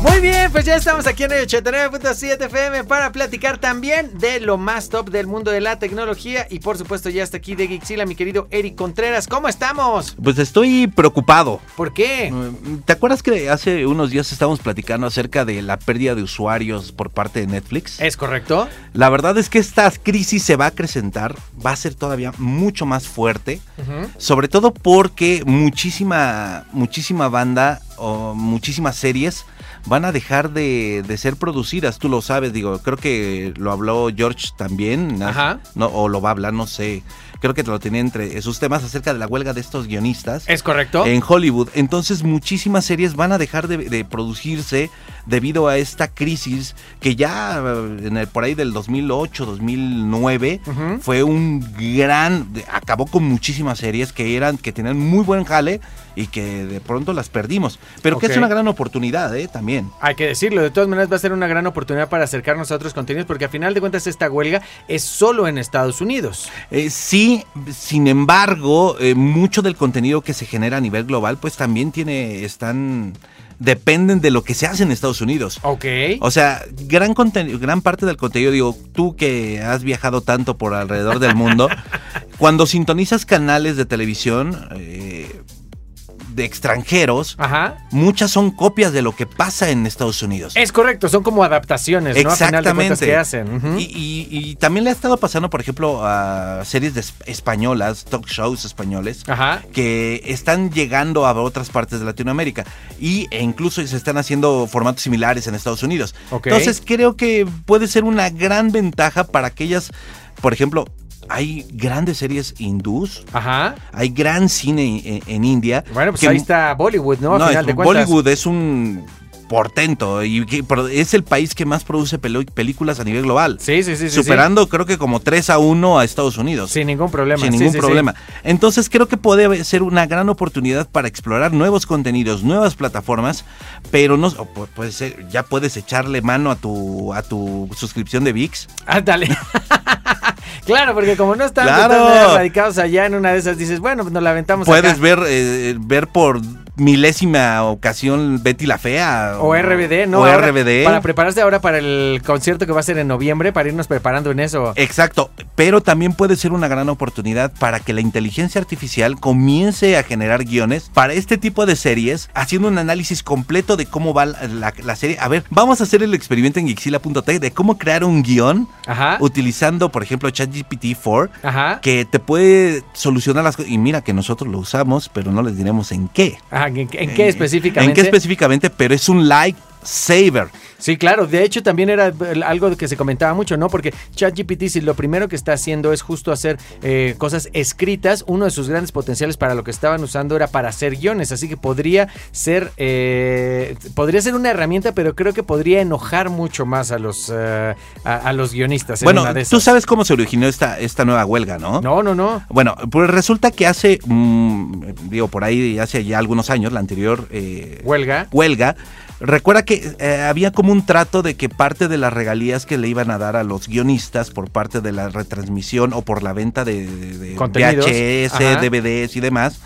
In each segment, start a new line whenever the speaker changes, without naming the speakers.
Muy bien, pues ya estamos aquí en el 89.7 FM para platicar también de lo más top del mundo de la tecnología y por supuesto ya está aquí de Gixila mi querido Eric Contreras. ¿Cómo estamos?
Pues estoy preocupado.
¿Por qué?
¿Te acuerdas que hace unos días estábamos platicando acerca de la pérdida de usuarios por parte de Netflix?
¿Es correcto?
La verdad es que esta crisis se va a acrecentar, va a ser todavía mucho más fuerte, sobre todo porque muchísima, muchísima banda o muchísimas series van a dejar de, de ser producidas, tú lo sabes, digo, creo que lo habló George también.
Ajá.
No, o lo va a hablar, no sé, creo que te lo tenía entre sus temas acerca de la huelga de estos guionistas
¿Es correcto?
en Hollywood. Entonces muchísimas series van a dejar de, de producirse debido a esta crisis que ya eh, en el, por ahí del 2008, 2009
Ujú.
fue un gran, acabó con muchísimas series que eran, que tenían muy buen jale y que de pronto las perdimos. Pero que
Ok.
es una gran oportunidad, ¿eh? También.
Hay que decirlo, de todas maneras va a ser una gran oportunidad para acercarnos a otros contenidos porque a final de cuentas esta huelga es solo en Estados Unidos.
Eh, sí, sin embargo, eh, mucho del contenido que se genera a nivel global, pues también tiene, están, dependen de lo que se hace en Estados Unidos.
Ok.
O sea, gran contenido, gran parte del contenido, digo, tú que has viajado tanto por alrededor del mundo, cuando sintonizas canales de televisión eh, de extranjeros,
Ajá.
muchas son copias de lo que pasa en Estados Unidos.
Es correcto, son como adaptaciones, ¿no? A final de cuentas
Exactamente.
que hacen. Ujú.
y, y- y también le ha estado pasando, por ejemplo, a series de es- españolas, talk shows españoles,
Ajá.
que están llegando a otras partes de Latinoamérica y, e incluso se están haciendo formatos similares en Estados Unidos. Entonces creo que puede ser una gran ventaja para aquellas, por ejemplo, hay grandes series hindús,
Ajá.
hay gran cine en, en India.
Bueno, pues
que-
ahí está Bollywood, ¿no? A
no,
final de cuentas.
Bollywood es un portento y que- es el país que más produce películas a nivel global.
Sí, sí, sí, sí.
superando creo que como 3 a 1 a Estados Unidos.
Sin ningún problema.
Sin ningún
sí, sí.
problema. Entonces creo que puede ser una gran oportunidad para explorar nuevos contenidos, nuevas plataformas, pero no puede ser, ya puedes echarle mano a tu a tu suscripción de VIX.
Ándale. claro, porque como no están
Claro.
radicados allá en una de esas, dices, bueno, pues nos la aventamos
Puedes
acá.
ver eh, ver por milésima ocasión Betty la fea
O RBD, ¿no?
O
Ahora,
RBD.
Para prepararse ahora para el concierto que va a ser en noviembre, para irnos preparando en eso.
Exacto, pero también puede ser una gran oportunidad para que la inteligencia artificial comience a generar guiones para este tipo de series, haciendo un análisis completo de cómo va la, la- la serie. A ver, vamos a hacer el experimento en Gixila.tech de cómo crear un guion
Ajá.
utilizando, por ejemplo, ChatGPT-4,
Ajá.
que te puede solucionar las cosas. Y mira que nosotros lo usamos, pero no les diremos en qué.
Ajá, ¿En, en qué específicamente?
¿En qué específicamente? Pero es un like saver.
Sí, claro. De hecho, también era eh, algo que se comentaba mucho, ¿no? Porque ChatGPT, si lo primero que está haciendo es justo hacer eh, cosas escritas, uno de sus grandes potenciales para lo que estaban usando era para hacer guiones. Así que podría ser, eh, podría ser una herramienta, pero creo que podría enojar mucho más a los, a, a los guionistas. en
Bueno,
una de
tú sabes cómo se originó esta, esta nueva huelga, ¿no?
No, no, no.
Bueno, pues resulta que hace, mm, digo, por ahí hace ya algunos años, la anterior eh,
Huelga.
huelga, recuerda que eh, había como un trato de que parte de las regalías que le iban a dar a los guionistas por parte de la retransmisión o por la venta de, de-. VHS,
Ajá.
DVDs y demás,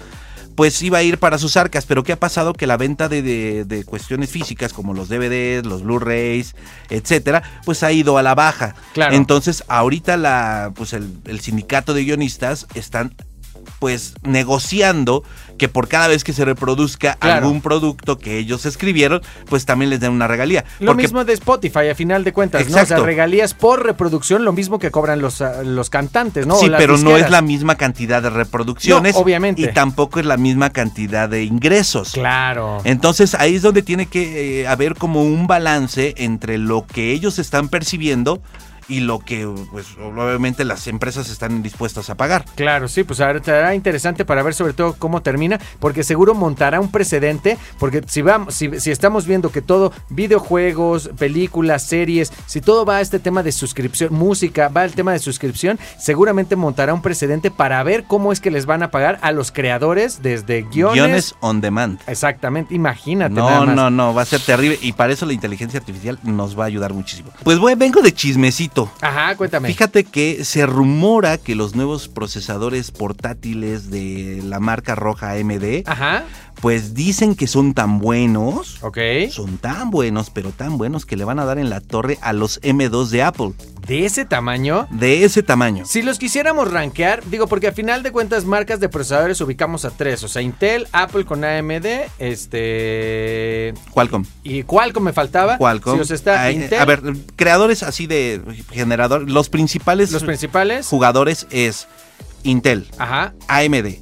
pues iba a ir para sus arcas. Pero ¿qué ha pasado? Que la venta de, de- de cuestiones físicas como los DVDs, los Blu-rays, etcétera, pues ha ido a la baja.
Claro.
Entonces, ahorita la, pues el, el sindicato de guionistas están pues negociando que por cada vez que se reproduzca
Claro.
algún producto que ellos escribieron, pues también les den una regalía.
Lo
Porque-
mismo de Spotify, a final de cuentas, ¿no? O sea, regalías por reproducción, lo mismo que cobran los, ah, los cantantes, ¿no?
Sí, pero no es la misma cantidad de reproducciones.
No, obviamente.
Y tampoco es la misma cantidad de ingresos.
Claro.
Entonces ahí es donde tiene que eh, haber como un balance entre lo que ellos están percibiendo y lo que pues obviamente las empresas están dispuestas a pagar.
Claro, sí, pues ahora estará interesante para ver sobre todo cómo termina, porque seguro montará un precedente, porque si vamos, si, si estamos viendo que todo, videojuegos, películas, series, si todo va a este tema de suscripción, música, va al tema de suscripción, seguramente montará un precedente para ver cómo es que les van a pagar a los creadores desde guiones.
Guiones on demand.
Exactamente, imagínate.
No,
nada más.
no, no, va a ser terrible y para eso la inteligencia artificial nos va a ayudar muchísimo. Pues bueno, vengo de chismecito.
Ajá, cuéntame.
Fíjate que se rumora que los nuevos procesadores portátiles de la marca roja AMD,
Ajá,
pues dicen que son tan buenos,
ok.
son tan buenos, pero tan buenos que le van a dar en la torre a los M2 de Apple,
De ese tamaño.
de ese tamaño.
Si los quisiéramos rankear, digo, porque a final de cuentas, marcas de procesadores ubicamos a tres. O sea, Intel, Apple con AMD, este.
Qualcomm.
Y Qualcomm me faltaba.
Qualcomm.
Si os está
Ay,
Intel,
A ver, creadores así de generador, los principales
los principales.
jugadores es Intel,
Ajá.
AMD,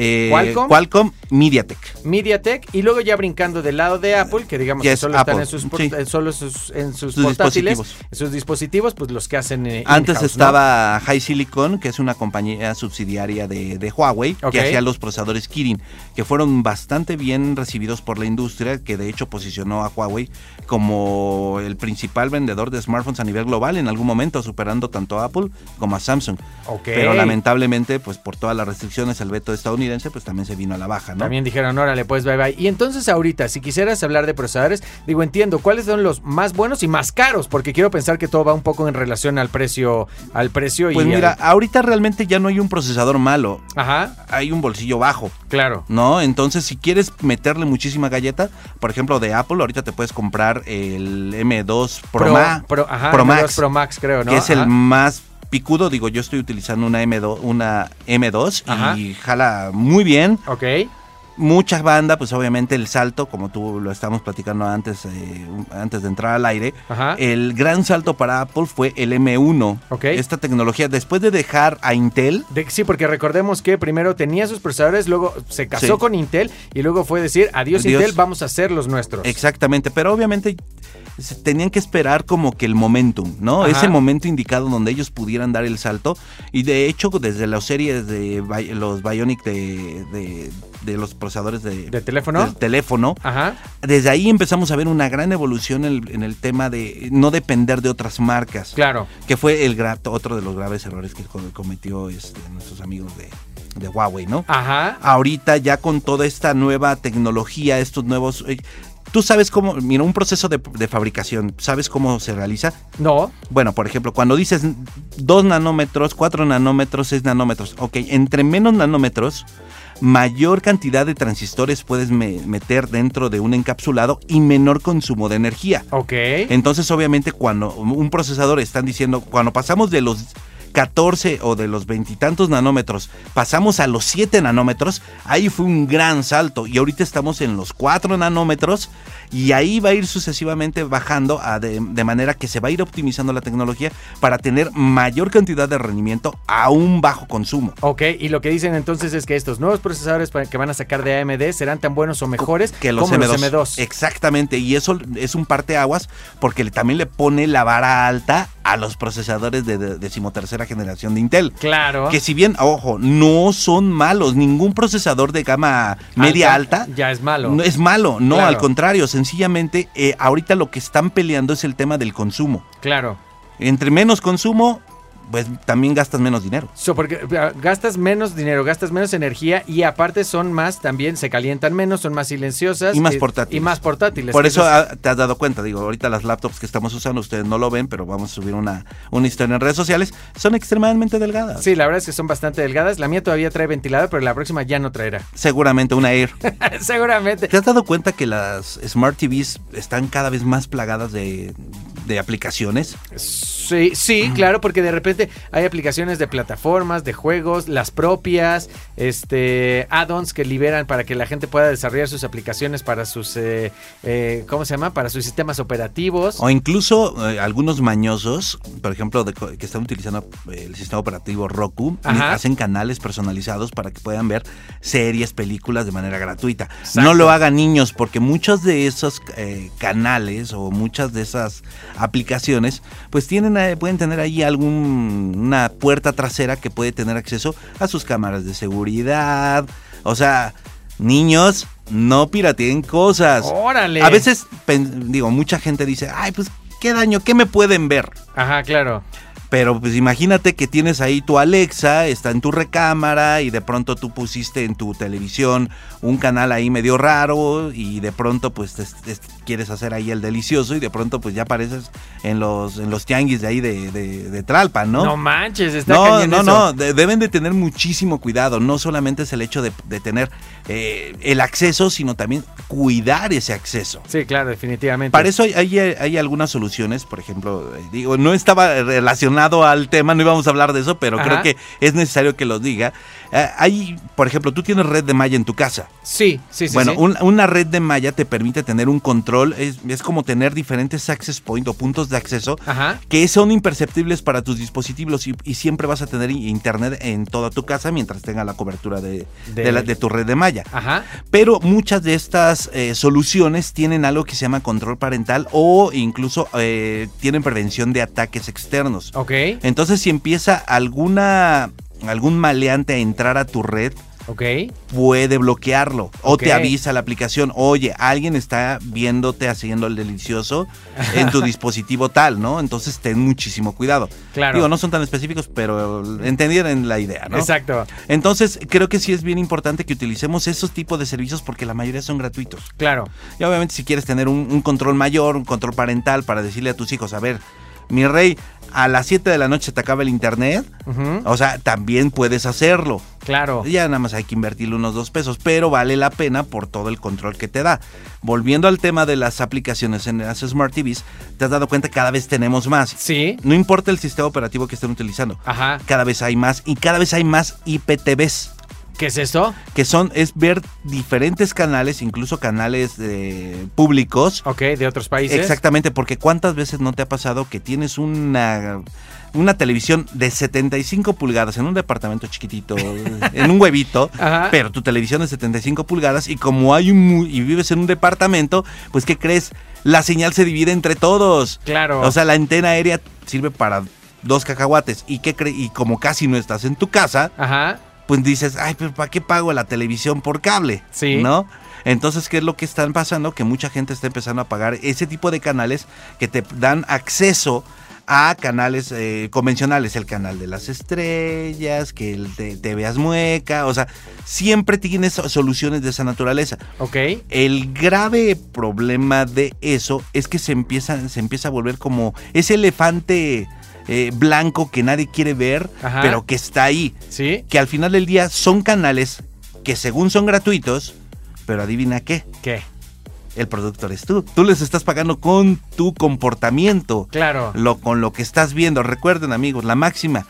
eh,
Qualcomm.
Qualcomm, MediaTek.
MediaTek y luego ya brincando del lado de Apple, que digamos
Ya
que solo están en sus,
sí.
eh, solo sus, en sus,
Sus
portátiles,
dispositivos.
en sus dispositivos, pues los que hacen eh,
Antes
in-house, ¿no?
estaba High Silicon, que es una compañía subsidiaria de, de Huawei, que hacía los procesadores Kirin, que fueron bastante bien recibidos por la industria, que de hecho posicionó a Huawei como el principal vendedor de smartphones a nivel global en algún momento, superando tanto a Apple como a Samsung. Pero lamentablemente, pues por todas las restricciones, el veto estadounidense, pues también se vino a la baja, ¿no?
También dijeron, órale, pues bye bye. Y entonces ahorita, si quisieras hablar de procesadores, digo, entiendo cuáles son los más buenos y más caros, porque quiero pensar que todo va un poco en relación al precio, al precio
Pues
y
mira,
al-
ahorita realmente ya no hay un procesador malo,
Ajá,
hay un bolsillo bajo.
claro.
¿no? Entonces, si quieres meterle muchísima galleta, por ejemplo, de Apple, ahorita te puedes comprar el M2 Pro, Ma-
Pro, ajá,
Pro
M2
Max,
Pro Max, creo, ¿no?
que es
Ajá.
el más picudo. Digo, yo estoy utilizando una M2, una M2
Ajá.
y jala muy bien.
Ok,
Mucha banda, pues obviamente el salto, como tú lo estábamos platicando antes, eh, antes de entrar al aire,
ajá.
el gran salto para Apple fue el M1.
Ok.
Esta tecnología, después de dejar a Intel,
De- sí, porque recordemos que primero tenía sus procesadores, luego se casó
Sí.
con Intel y luego fue decir, adiós,
Adiós.
Intel, vamos a hacer los nuestros.
Exactamente, pero obviamente tenían que esperar como que el momentum, ¿no?
Ajá.
Ese momento indicado donde ellos pudieran dar el salto. Y de hecho, desde las series de los Bionic de, de- de los procesadores de,
¿De teléfono?
del teléfono,
Ajá,
desde ahí empezamos a ver una gran evolución en el, en el tema de no depender de otras marcas.
claro.
Que fue el otro de los graves errores que co- cometió este, nuestros amigos de, de Huawei, ¿no?
Ajá.
ahorita ya con toda esta nueva tecnología, estos nuevos... Tú sabes cómo, mira, un proceso de, de fabricación, ¿sabes cómo se realiza?
No,
Bueno, por ejemplo, cuando dices 2 nanómetros, 4 nanómetros, 6 nanómetros, ok, entre menos nanómetros, mayor cantidad de transistores puedes me- meter dentro de un encapsulado y menor consumo de energía.
ok.
Entonces, obviamente, cuando un procesador están diciendo, cuando pasamos de los 14 o de los veintitantos nanómetros, pasamos a los 7 nanómetros, ahí fue un gran salto. Y ahorita estamos en los 4 nanómetros y ahí va a ir sucesivamente bajando a de, de manera que se va a ir optimizando la tecnología para tener mayor cantidad de rendimiento a un bajo consumo.
Ok, y lo que dicen entonces es que estos nuevos procesadores que van a sacar de AMD serán tan buenos o mejores
que los
como
M2.
los M2.
Exactamente, y eso es un parteaguas porque también le pone la vara alta a los procesadores de decimotercera generación de Intel.
Claro.
Que si bien, ojo, no son malos, ningún procesador de gama media alta,
Ya es malo.
no es malo, no,
Claro.
al contrario, sencillamente eh, ahorita lo que están peleando es el tema del consumo.
Claro.
Entre menos consumo, pues también gastas menos dinero.
So, porque gastas menos dinero, gastas menos energía y aparte son más, también se calientan menos, son más silenciosas.
Y más portátiles.
Y más portátiles.
Por eso
es-
te has dado cuenta, digo, ahorita las laptops que estamos usando, ustedes no lo ven, pero vamos a subir una, una historia en redes sociales, son extremadamente delgadas.
Sí, la verdad es que son bastante delgadas. La mía todavía trae ventilador, pero la próxima ya no traerá.
Seguramente una Air.
Seguramente.
¿Te has dado cuenta que las Smart TVs están cada vez más plagadas de, de aplicaciones?
Sí, sí, claro, porque de repente hay aplicaciones de plataformas, de juegos, las propias, este, add-ons que liberan para que la gente pueda desarrollar sus aplicaciones para sus, eh, eh, ¿cómo se llama? Para sus sistemas operativos.
O incluso eh, algunos mañosos, por ejemplo, de que están utilizando eh, el sistema operativo Roku,
Ajá.
hacen canales personalizados para que puedan ver series, películas de manera gratuita.
Exacto.
No lo hagan niños, porque muchos de esos eh, canales o muchas de esas aplicaciones, pues tienen eh, pueden tener ahí alguna puerta trasera que puede tener acceso a sus cámaras de seguridad. O sea, niños, no pirateen cosas.
Órale.
A veces, digo, mucha gente dice, ay, pues, ¿qué daño? ¿Qué me pueden ver?
Ajá, claro.
Pero pues imagínate que tienes ahí tu Alexa, está en tu recámara y de pronto tú pusiste en tu televisión un canal ahí medio raro y de pronto pues te- te- quieres hacer ahí el delicioso y de pronto pues ya apareces en los, en los tianguis de ahí de, de, de Tralpan,
No,
¿no?
manches, está
No, no,
eso.
no, de- deben de tener muchísimo cuidado. No solamente es el hecho de, de tener eh, el acceso, sino también cuidar ese acceso.
Sí, claro, definitivamente.
Para eso hay, hay- hay algunas soluciones, por ejemplo, eh, digo, no estaba relacionado al tema, no íbamos a hablar de eso, pero
Ajá.
creo que es necesario que lo diga. Eh, hay, por ejemplo, tú tienes red de malla en tu casa.
Sí, sí, sí.
bueno,
sí.
un- una red de malla te permite tener un control, es, es como tener diferentes access point o puntos de acceso
Ajá.
que son imperceptibles para tus dispositivos y, y siempre vas a tener internet en toda tu casa mientras tenga la cobertura de,
De-
de la- de tu red de malla.
Ajá.
Pero muchas de estas eh, soluciones tienen algo que se llama control parental o incluso eh, tienen prevención de ataques externos.
Ok.
Entonces, si empieza alguna algún maleante a entrar a tu red, puede bloquearlo o te avisa la aplicación, oye, alguien está viéndote haciendo el delicioso en tu dispositivo tal, ¿no? Entonces ten muchísimo cuidado.
Claro.
Digo, no son tan específicos, pero entendieron la idea, ¿no?
Exacto.
Entonces, creo que sí es bien importante que utilicemos esos tipos de servicios porque la mayoría son gratuitos.
Claro.
Y obviamente si quieres tener un, un control mayor, un control parental para decirle a tus hijos, a ver, mi rey, a las 7 de la noche te acaba el internet, o sea, también puedes hacerlo.
Claro.
Ya nada más hay que invertirle unos dos pesos, pero vale la pena por todo el control que te da. Volviendo al tema de las aplicaciones en las Smart TVs, te has dado cuenta que cada vez tenemos más.
Sí.
No importa el sistema operativo que estén utilizando,
Ajá.
cada vez hay más y cada vez hay más IPTVs.
¿Qué es esto?
Que son, es ver diferentes canales, incluso canales eh, públicos,
Ok, de otros países.
Exactamente, porque cuántas veces no te ha pasado que tienes una, una televisión de 75 pulgadas en un departamento chiquitito, en un huevito,
Ajá.
pero tu televisión es 75 pulgadas y como hay un y vives en un departamento, pues ¿qué crees? La señal se divide entre todos.
Claro.
O sea, la antena aérea sirve para dos cacahuates y qué cre- y como casi no estás en tu casa,
Ajá.
Pues dices, ay, pero ¿para qué pago la televisión por cable?
Sí.
¿No? Entonces, ¿qué es lo que están pasando? Que mucha gente está empezando a pagar ese tipo de canales que te dan acceso a canales eh, convencionales, el canal de las estrellas, que el de TV Azmueca, o sea, siempre tienes soluciones de esa naturaleza.
Ok.
El grave problema de eso es que se empieza, se empieza a volver como ese elefante eh, blanco que nadie quiere ver,
Ajá.
pero que está ahí
Sí.
que al final del día son canales que según son gratuitos, pero adivina qué,
¿Qué?
el producto eres tú. Tú les estás pagando con tu comportamiento,
Claro.
lo, con lo que estás viendo. Recuerden amigos, la máxima,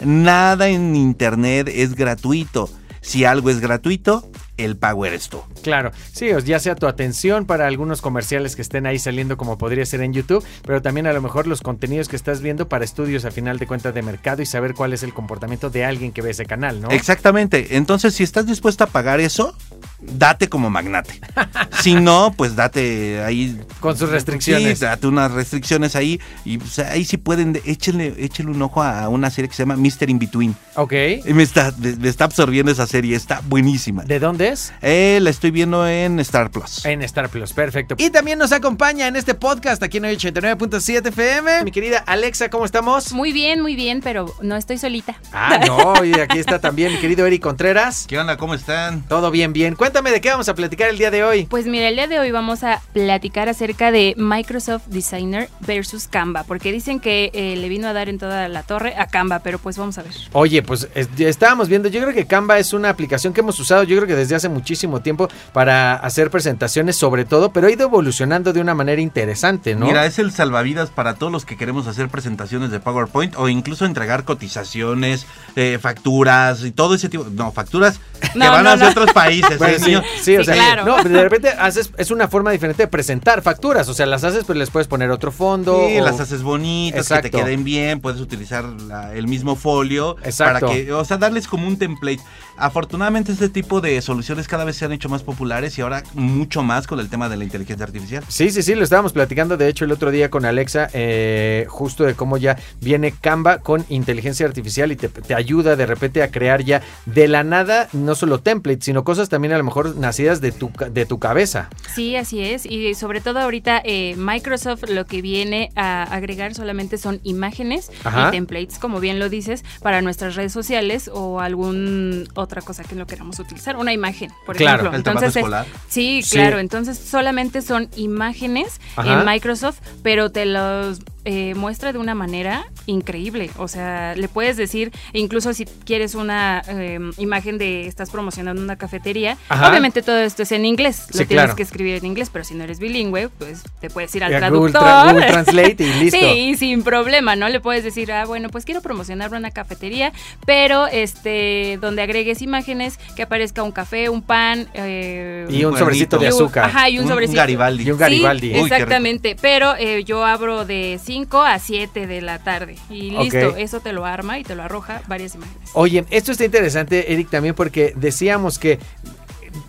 nada en internet es gratuito. Si algo es gratuito, el pago eres tú.
Claro, sí, ya sea tu atención para algunos comerciales que estén ahí saliendo como podría ser en YouTube, pero también a lo mejor los contenidos que estás viendo para estudios a final de cuentas de mercado y saber cuál es el comportamiento de alguien que ve ese canal, ¿no?
Exactamente. Entonces, si estás dispuesto a pagar eso, date como magnate. si no, pues date ahí.
Con sus restricciones.
Sí, date unas restricciones ahí. Y pues, ahí sí pueden, échenle, échenle un ojo a una serie que se llama Mr. In Between.
Ok.
Y Me está, me está absorbiendo esa serie, está buenísima.
¿De dónde es?
Eh, la estoy viendo en Star Plus.
En Star Plus, perfecto. Y también nos acompaña en este podcast aquí en el 89.7 FM. Mi querida Alexa, ¿cómo estamos?
Muy bien, muy bien, pero no estoy solita.
Ah, no, y aquí está también mi querido Eric Contreras.
¿Qué onda? ¿Cómo están?
Todo bien, bien. Cuéntame de qué vamos a platicar el día de hoy.
Pues mira, el día de hoy vamos a platicar acerca de Microsoft Designer versus Canva, porque dicen que eh, le vino a dar en toda la torre a Canva, pero pues vamos a ver.
Oye, pues es- estábamos viendo, yo creo que Canva es una aplicación que hemos usado, yo creo que desde hace muchísimo tiempo para hacer presentaciones sobre todo, pero ha ido evolucionando de una manera interesante, ¿no?
Mira, es el salvavidas para todos los que queremos hacer presentaciones de PowerPoint o incluso entregar cotizaciones, eh, facturas y todo ese tipo. No, facturas que van
no,
hacia
no.
otros países. ¿eh,
sí, sí, o
Sí,
sea,
claro.
no, de repente haces, es una forma diferente de presentar facturas, o sea, las haces, pero les puedes poner otro fondo.
Sí,
o-
las haces bonitas, que
Exacto.
te queden bien, puedes utilizar la- el mismo folio
Exacto.
para que, o sea, darles como un template. Afortunadamente este tipo de soluciones soluciones cada vez se han hecho más populares y ahora mucho más con el tema de la inteligencia artificial.
Sí, sí, sí, lo estábamos platicando de hecho el otro día con Alexa, eh, justo de cómo ya viene Canva con inteligencia artificial y te, te ayuda de repente a crear ya de la nada, no solo templates, sino cosas también a lo mejor nacidas de tu, ca- de tu cabeza.
Sí, así es. Y sobre todo ahorita eh, Microsoft lo que viene a agregar solamente son imágenes
Ajá.
y templates, como bien lo dices, para nuestras redes sociales o algún otra cosa que no queramos utilizar. Una imagen, por
Claro,
ejemplo.
el
Entonces. Sí,
Sí.
claro. Entonces solamente son imágenes
Ajá.
en Microsoft, pero te los eh, muestra de una manera increíble. O sea, le puedes decir, incluso si quieres una eh, imagen de estás promocionando una cafetería,
Ajá.
obviamente todo esto es en inglés, lo
Sí,
tienes
claro.
que escribir en inglés, pero si no eres bilingüe, pues te puedes ir al
Google,
traductor.
Tra- Google Translate y listo.
Sí, sin problema, ¿no? Le puedes decir, ah, bueno, pues quiero promocionar una cafetería, pero este, donde agregues imágenes, que aparezca un café, un pan. eh,
Y un
Un
sobrecito de
un-
azúcar.
Ajá, y un, sobrecito.
Garibaldi.
Y un Garibaldi.
Sí,
Uy,
exactamente. Pero eh, yo abro de 5 a 7 de la tarde. Y listo, eso te lo arma y te lo arroja varias imágenes.
Oye, esto está interesante, Eric, también porque decíamos que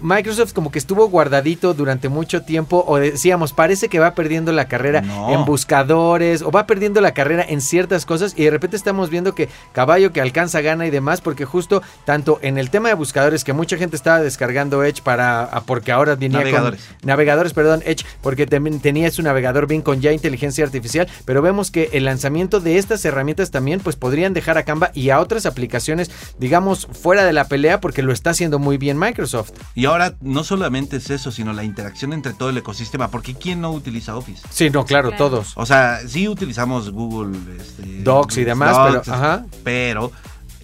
Microsoft como que estuvo guardadito durante mucho tiempo o decíamos, parece que va perdiendo la carrera
No.
en buscadores o va perdiendo la carrera en ciertas cosas y de repente estamos viendo que caballo que alcanza gana y demás porque justo tanto en el tema de buscadores que mucha gente estaba descargando Edge para ah, porque ahora venía
Navegadores.
con navegadores, perdón, Edge porque también tenía su navegador bien con ya inteligencia artificial, pero vemos que el lanzamiento de estas herramientas también pues podrían dejar a Canva y a otras aplicaciones digamos fuera de la pelea porque lo está haciendo muy bien Microsoft.
Y ahora no solamente es eso, sino la interacción entre todo el ecosistema, porque ¿quién no utiliza Office?
Sí, no, claro,
Claro.
todos.
O sea, sí utilizamos Google este,
Docs y demás,
Docs,
pero ajá.
pero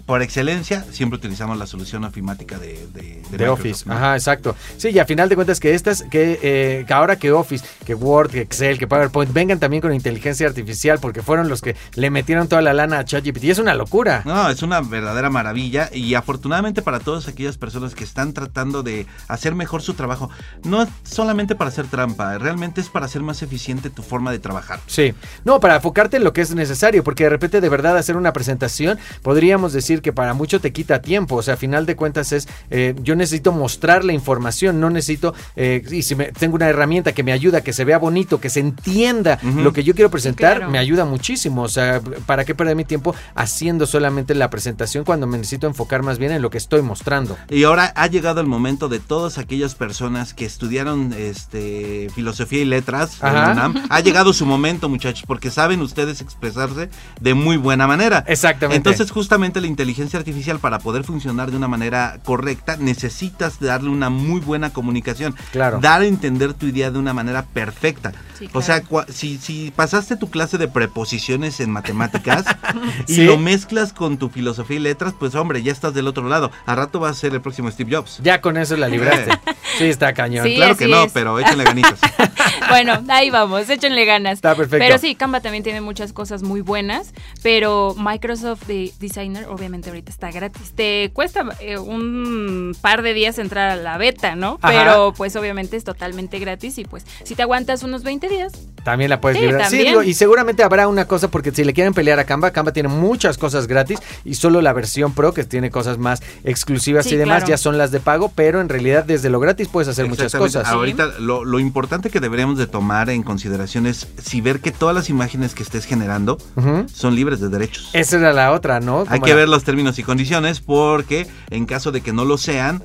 por excelencia siempre utilizamos la solución ofimática de, de, de
De
Microsoft,
Office,
¿no?
ajá, exacto. Sí, y a final de cuentas que estas, que, eh, que ahora que Office, que Word, que Excel, que PowerPoint vengan también con inteligencia artificial, porque fueron los que le metieron toda la lana a ChatGPT. Es una locura.
No, es una verdadera maravilla y afortunadamente para todas aquellas personas que están tratando de hacer mejor su trabajo, no es solamente para hacer trampa, realmente es para hacer más eficiente tu forma de trabajar.
Sí, no, para enfocarte en lo que es necesario, porque de repente de verdad hacer una presentación, podríamos decir que para mucho te quita tiempo, o sea, a final de cuentas es, eh, yo necesito mostrar la información, no necesito, eh, y si me, tengo una herramienta que me ayuda, que se vea bonito, que se entienda lo que yo quiero presentar,
Claro.
me ayuda muchísimo, o sea, ¿para qué perder mi tiempo haciendo solamente la presentación cuando me necesito enfocar más bien en lo que estoy mostrando?
Y ahora ha llegado el momento de todas aquellas personas que estudiaron este filosofía y letras en. UNAM. Ha llegado su momento, muchachos, porque saben ustedes expresarse de muy buena manera.
Exactamente.
Entonces, justamente la inteligencia artificial para poder funcionar de una manera correcta, necesitas darle una muy buena comunicación.
Claro.
Dar a entender tu idea de una manera perfecta.
Sí,
O sea, si, si pasaste tu clase de preposiciones en matemáticas y
Sí.
lo mezclas con tu filosofía y letras, pues hombre, ya estás del otro lado. A rato vas a ser el próximo Steve Jobs.
Ya con eso la libraste. Sí, está cañón.
Sí,
claro que no,
es.
pero échenle ganitas.
bueno, ahí vamos, échenle ganas.
Está perfecto.
Pero sí, Canva también tiene muchas cosas muy buenas, pero Microsoft de Designer obviamente ahorita está gratis. Te cuesta eh, un par de días entrar a la beta, ¿no?
Ajá.
Pero pues obviamente es totalmente gratis y pues si te aguantas unos 20 días,
También la puedes
Sí,
librar. Sí, digo, y seguramente habrá una cosa, porque si le quieren pelear a Canva, Canva tiene muchas cosas gratis y solo la versión Pro, que tiene cosas más exclusivas
Sí,
y demás,
claro.
ya son las de pago, pero en realidad desde lo gratis puedes hacer muchas cosas.
Ahorita lo, lo importante que deberíamos de tomar en consideración es si ver que todas las imágenes que estés generando son libres de derechos.
Esa era la otra, ¿no?
Hay que
la-
ver los términos y condiciones porque en caso de que no lo sean,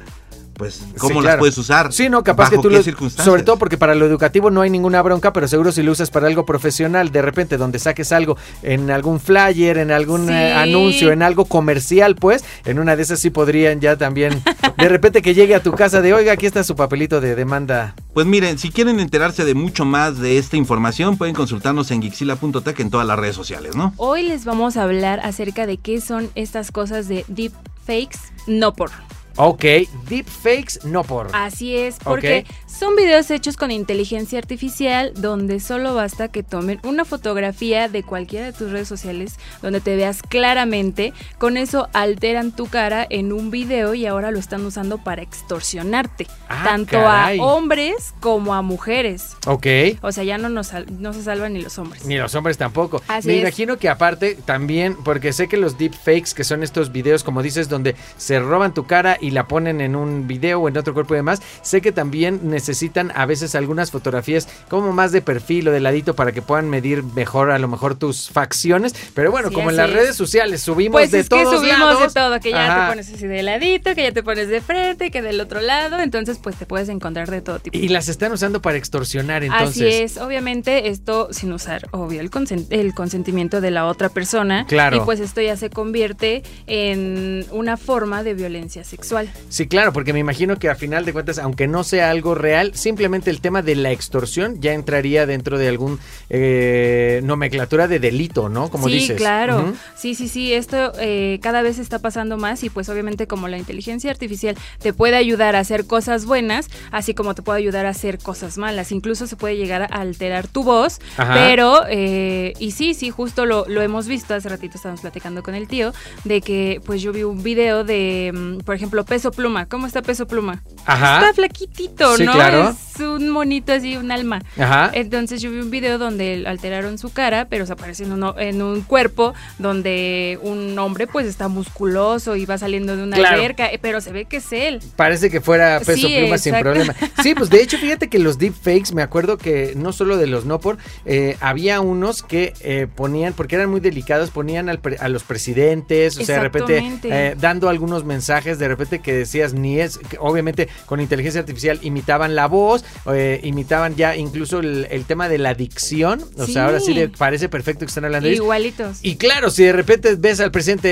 pues cómo
Sí,
las puedes usar.
Sí, no, capaz que
¿Bajo
tú
qué
lo,
circunstancias?
sobre todo porque para lo educativo no hay ninguna bronca, pero seguro si lo usas para algo profesional, de repente donde saques algo en algún flyer, en algún
Sí.
eh, anuncio, en algo comercial, pues, en una de esas sí podrían ya también, de repente que llegue a tu casa de, oiga, aquí está su papelito de demanda.
Pues miren, si quieren enterarse de mucho más de esta información, pueden consultarnos en gixila.tech en todas las redes sociales, ¿no?
hoy les vamos a hablar acerca de qué son estas cosas de deepfakes, no por.
Ok, deepfakes no por.
Así es, porque son videos hechos con inteligencia artificial donde solo basta que tomen una fotografía de cualquiera de tus redes sociales donde te veas claramente. Con eso alteran tu cara en un video y ahora lo están usando para extorsionarte.
Ah,
tanto
caray.
a hombres como a mujeres.
Ok.
O sea, ya no, nos no se salvan ni los hombres.
Ni los hombres tampoco.
Así
Me
es.
imagino que aparte también, porque sé que los deepfakes, que son estos videos, como dices, donde se roban tu cara y la ponen en un video o en otro cuerpo y demás. Sé que también necesitan a veces algunas fotografías como más de perfil o de ladito para que puedan medir mejor a lo mejor tus facciones. Pero bueno,
Sí,
como en las
es.
redes sociales subimos
Pues
de
es que
todos
subimos
lados.
de todo, que ya
Ajá.
te pones así de ladito, que ya te pones de frente, que del otro lado, entonces pues te puedes encontrar de todo tipo.
Y las están usando para extorsionar entonces.
Así es, obviamente esto sin usar, obvio, el, el consentimiento de la otra persona.
Claro.
Y pues esto ya se convierte en una forma de violencia sexual.
Sí, claro, porque me imagino que a final de cuentas, aunque no sea algo real, simplemente el tema de la extorsión ya entraría dentro de algún eh, nomenclatura de delito, ¿no? Como
sí,
dices.
claro. Sí, sí, sí. Esto eh, cada vez está pasando más y pues obviamente como la inteligencia artificial te puede ayudar a hacer cosas buenas, así como te puede ayudar a hacer cosas malas. Incluso se puede llegar a alterar tu voz,
Ajá.
pero, eh, y sí, sí, justo lo, lo hemos visto. Hace ratito estábamos platicando con el tío de que pues yo vi un video de, mm, por ejemplo, Peso Pluma. ¿Cómo está Peso Pluma?
Ajá.
Está flaquitito,
Sí,
¿no?
claro.
Es un monito así, un alma.
Ajá.
Entonces yo vi un video donde alteraron su cara, pero se aparece en, un cuerpo donde un hombre pues está musculoso y va saliendo de una
Claro.
alberca, eh, pero se ve que es él.
Parece que fuera peso
Sí,
pluma sin problema. Sí, pues de hecho, fíjate que los deepfakes, me acuerdo que no solo de los no por, eh, había unos que eh, ponían, porque eran muy delicados, ponían al pre- a los presidentes, o sea, de repente eh, dando algunos mensajes, de repente que decías ni es, que obviamente con inteligencia artificial imitaban la voz, eh, imitaban ya incluso el, el tema de la dicción, o
Sí.
sea, ahora sí le parece perfecto que están hablando de.
Igualitos.
Y claro, si de repente ves al presidente,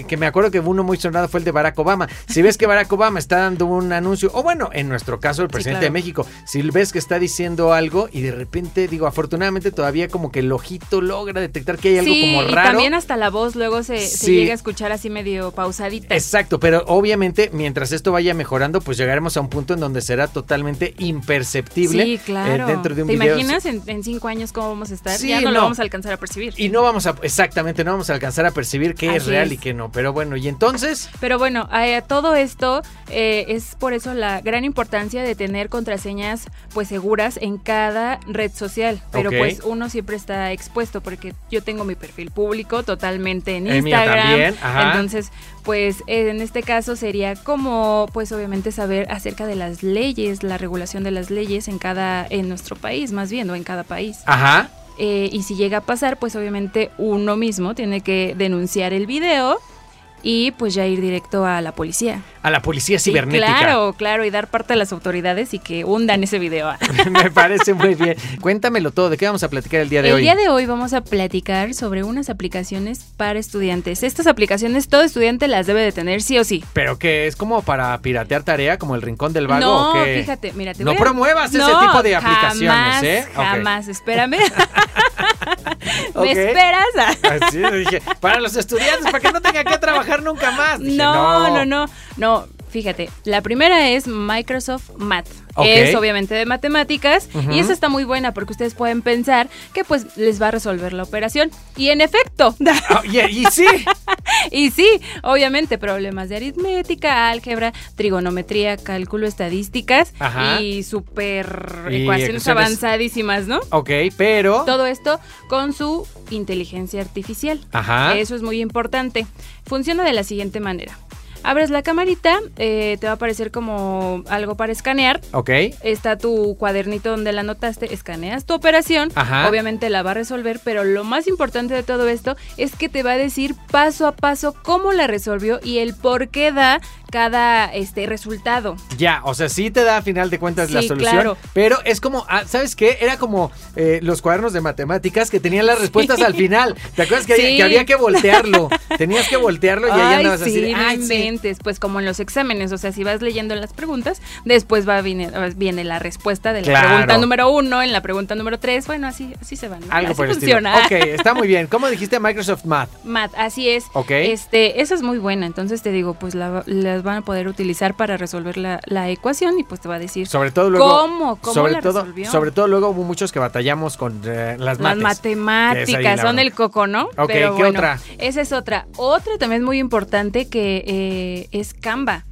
eh, que me acuerdo que uno muy sonado fue el de Barack Obama, si ves que Barack Obama está dando un anuncio, o bueno, en nuestro caso el presidente
claro.
de México, si ves que está diciendo algo y de repente, digo, afortunadamente todavía como que el ojito logra detectar que hay algo
sí,
como
y
raro.
también hasta la voz luego se, se llega a escuchar así medio pausadita.
Exacto, pero obviamente mientras esto vaya mejorando, pues llegaremos a un punto en donde será totalmente imperceptible
Sí,
eh,
claro.
dentro de un
¿Te
video.
imaginas en, en cinco años cómo vamos a estar?
Sí,
ya no,
no.
lo vamos a alcanzar a percibir.
Y no vamos a, exactamente, no vamos a alcanzar a percibir qué es real
es.
y qué no. Pero bueno, y entonces,
Pero bueno, eh, todo esto eh, es por eso la gran importancia de tener contraseñas pues seguras en cada red social. Pero pues uno siempre está expuesto porque yo tengo mi perfil público totalmente en Instagram.
también.
Entonces, pues en este caso sería como pues obviamente saber acerca de las leyes, la regulación de las leyes en cada en nuestro país, más bien, o en cada país.
ajá.
Eh, y si llega a pasar, pues obviamente uno mismo tiene que denunciar el video y pues ya ir directo a la policía.
A la policía
Sí,
cibernética.
claro, claro, y dar parte a las autoridades y que hundan ese video.
Me parece muy bien. Cuéntamelo todo. ¿De qué vamos a platicar el día de
el
hoy?
día de hoy vamos a platicar sobre unas aplicaciones para estudiantes. Estas aplicaciones todo estudiante las debe de tener sí o sí.
Pero que es como para piratear tarea, como el rincón del vago.
no,
¿o qué?
fíjate, mira, te
No
a-
promuevas ese tipo de aplicaciones,
jamás,
¿eh?
Jamás, espérame. ¿Me esperas?
Así dije, para los estudiantes, para que no tengan que trabajar nunca más. Dije,
No, no, no, no. Fíjate, la primera es Microsoft Math.
Ok.
Es obviamente de matemáticas y esa está muy buena porque ustedes pueden pensar que pues les va a resolver la operación. Y en efecto,
Ah, y, y sí,
y sí, obviamente problemas de aritmética, álgebra, trigonometría, cálculo, estadísticas
Ajá.
y super
Y
ecuaciones
ecuaciones.
avanzadísimas, ¿no?
ok, pero...
Todo esto con su inteligencia artificial.
Ajá.
Eso es muy importante. Funciona de la siguiente manera. Abres la camarita, eh, te va a aparecer como algo para escanear.
Ok,
Está tu cuadernito donde la anotaste, escaneas tu operación,
Ajá.
obviamente la va a resolver, pero lo más importante de todo esto es que te va a decir paso a paso cómo la resolvió y el por qué da cada este resultado.
ya, o sea, sí te da a final de cuentas la solución,
claro.
pero es como, ah, ¿sabes qué? Era como eh, los cuadernos de matemáticas que tenían las respuestas al final. ¿Te acuerdas que, había- que había que voltearlo? Tenías que voltearlo y ahí andabas
sí,
así. de,
no
"Ay, sí".
inventes, pues como en los exámenes, o sea, si vas leyendo las preguntas, después va viene, viene la respuesta de la
Claro.
pregunta número uno, en la pregunta número tres, bueno, así, así se van. ¿no?
Algo
así
por
funciona.
estilo. Ok, está muy bien. ¿Cómo dijiste Microsoft Math?
Matt, así es.
Ok.
Este, esa es muy buena. Entonces te digo, pues la- van a poder utilizar para resolver la, la ecuación y pues te va a decir
Sobre todo luego.
cómo, cómo
sobre
la
todo,
resolvió.
Sobre todo luego hubo muchos que batallamos con eh, las
las
mates.
Matemáticas son el coco, ¿no?
Ok, ¿qué otra?
Esa es otra. Otra también muy importante que eh, es Canva.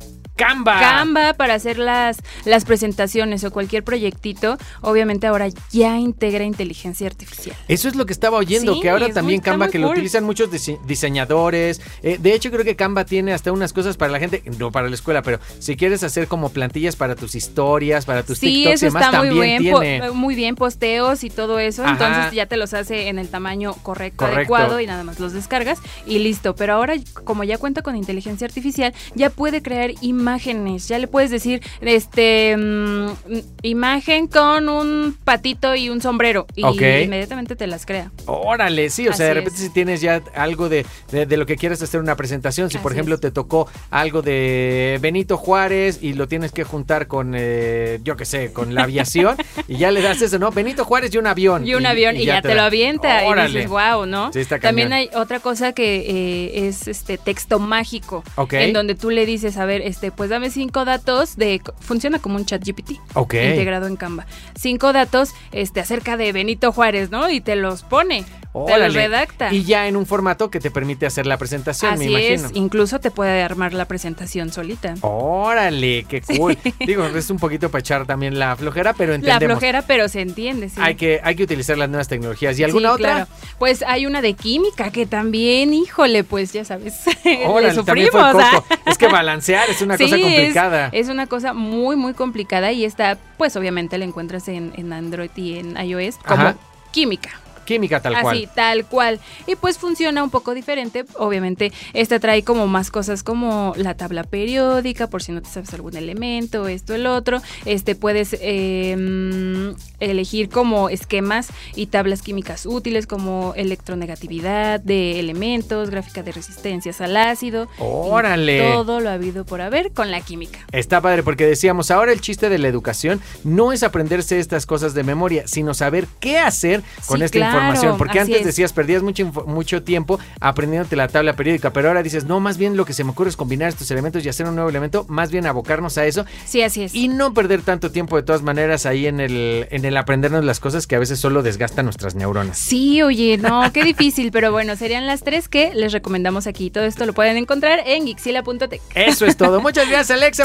Canva.
Canva para hacer las, las presentaciones o cualquier proyectito, obviamente ahora ya integra inteligencia artificial.
Eso es lo que estaba oyendo,
Sí,
que ahora también
muy-
Canva, que lo utilizan muchos dise- diseñadores. Eh, de hecho, creo que Canva tiene hasta unas cosas para la gente, no para la escuela, pero si quieres hacer como plantillas para tus historias, para tus
Sí,
TikToks y
eso
demás,
está muy bien,
tiene.
muy bien, posteos y todo eso,
Ajá.
entonces ya te los hace en el tamaño correcto,
Correcto.
adecuado y nada más los descargas y listo. Pero ahora, como ya cuenta con inteligencia artificial, ya puede crear imágenes, ya le puedes decir, este, mm, imagen con un patito y un sombrero y inmediatamente te las crea.
Órale, sí, o sea, de repente
es.
si tienes ya algo de, de, de lo que quieres hacer una presentación, si por ejemplo
es.
te tocó algo de Benito Juárez y lo tienes que juntar con, eh, yo qué sé, con la aviación y ya le das eso, ¿no? Benito Juárez y un avión.
Y un avión y, ya, te, lo avienta
Órale.
y dices, wow, ¿no?
Sí, está
También hay otra cosa que eh, es este texto mágico,
Ok.
en donde tú le dices, a ver, este, pues dame cinco datos de, funciona como un chat GPT.
Ok.
Integrado en Canva. Cinco datos este, acerca de Benito Juárez, ¿no? Y te los pone. Te redacta.
Y ya en un formato que te permite hacer la presentación,
Así
me
es,
imagino.
incluso te puede armar la presentación solita.
Órale, qué cool. Digo, es un poquito para echar también la flojera, pero
La
entendemos.
flojera, pero se entiende, sí.
Hay que, hay que utilizar las nuevas tecnologías. ¿Y alguna
Sí,
otra?
claro. Pues hay una de química que también, híjole, pues ya sabes,
Órale,
le
también
sufrimos.
fue
¿ah?
coco. Es que balancear es una cosa
Sí, es-
complicada.
Es, una cosa muy, muy complicada y esta, pues obviamente la encuentras en, en Android y en iOS como
Ajá.
química.
Química tal
Así,
cual.
tal cual. Y pues funciona un poco diferente. Obviamente, esta trae como más cosas como la tabla periódica, por si no te sabes algún elemento, esto, el otro. Este puedes eh, mm, elegir como esquemas y tablas químicas útiles como electronegatividad de elementos, gráfica de resistencias al ácido. y
Órale.
Todo lo habido por haber con la química.
Está padre porque decíamos, ahora el chiste de la educación no es aprenderse estas cosas de memoria, sino saber qué hacer con
Sí,
esta
claro,
información. Porque antes
es.
decías, perdías mucho, mucho tiempo aprendiéndote la tabla periódica, pero ahora dices, no, más bien lo que se me ocurre es combinar estos elementos y hacer un nuevo elemento, más bien abocarnos a eso
Sí, así es.
y no perder tanto tiempo de todas maneras ahí en el, en el aprendernos las cosas que a veces solo desgastan nuestras neuronas.
Sí, oye, no, qué difícil, pero bueno, serían las tres que les recomendamos aquí. Todo esto lo pueden encontrar en gixila.tech.
Eso es todo. Muchas gracias, Alexa.